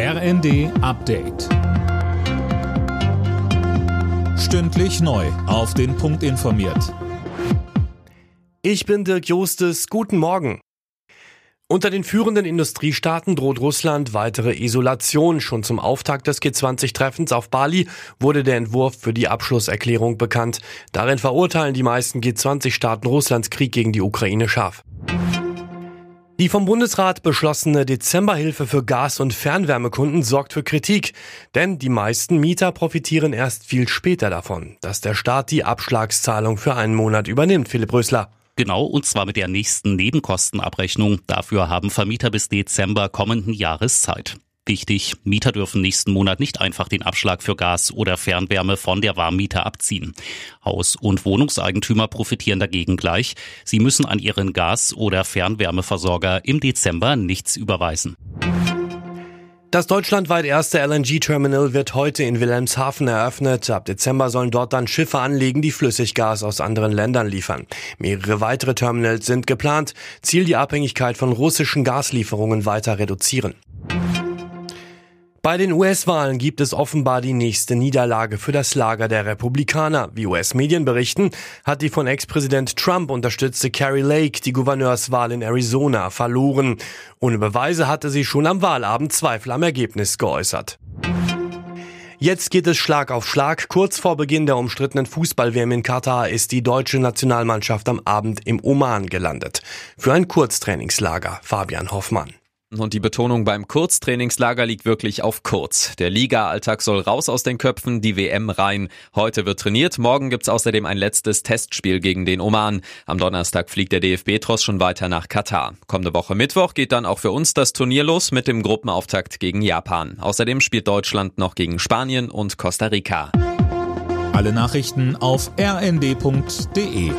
RND Update. Stündlich neu. Auf den Punkt informiert. Ich bin Dirk Jostes. Guten Morgen. Unter den führenden Industriestaaten droht Russland weitere Isolation. Schon zum Auftakt des G20-Treffens auf Bali wurde der Entwurf für die Abschlusserklärung bekannt. Darin verurteilen die meisten G20-Staaten Russlands Krieg gegen die Ukraine scharf. Die vom Bundesrat beschlossene Dezemberhilfe für Gas- und Fernwärmekunden sorgt für Kritik, denn die meisten Mieter profitieren erst viel später davon, dass der Staat die Abschlagszahlung für einen Monat übernimmt, Philipp Rösler. Genau, und zwar mit der nächsten Nebenkostenabrechnung. Dafür haben Vermieter bis Dezember kommenden Jahres Zeit. Wichtig, Mieter dürfen nächsten Monat nicht einfach den Abschlag für Gas oder Fernwärme von der Warmmiete abziehen. Haus- und Wohnungseigentümer profitieren dagegen gleich. Sie müssen an ihren Gas- oder Fernwärmeversorger im Dezember nichts überweisen. Das deutschlandweit erste LNG-Terminal wird heute in Wilhelmshaven eröffnet. Ab Dezember sollen dort dann Schiffe anlegen, die Flüssiggas aus anderen Ländern liefern. Mehrere weitere Terminals sind geplant. Ziel die Abhängigkeit von russischen Gaslieferungen weiter reduzieren. Bei den US-Wahlen gibt es offenbar die nächste Niederlage für das Lager der Republikaner. Wie US-Medien berichten, hat die von Ex-Präsident Trump unterstützte Carrie Lake die Gouverneurswahl in Arizona verloren. Ohne Beweise hatte sie schon am Wahlabend Zweifel am Ergebnis geäußert. Jetzt geht es Schlag auf Schlag. Kurz vor Beginn der umstrittenen Fußball-WM in Katar ist die deutsche Nationalmannschaft am Abend im Oman gelandet. Für ein Kurztrainingslager. Fabian Hoffmann. Und die Betonung beim Kurztrainingslager liegt wirklich auf kurz. Der Liga-Alltag soll raus aus den Köpfen, die WM rein. Heute wird trainiert, morgen gibt's außerdem ein letztes Testspiel gegen den Oman. Am Donnerstag fliegt der DFB-Tross schon weiter nach Katar. Kommende Woche Mittwoch geht dann auch für uns das Turnier los mit dem Gruppenauftakt gegen Japan. Außerdem spielt Deutschland noch gegen Spanien und Costa Rica. Alle Nachrichten auf rnd.de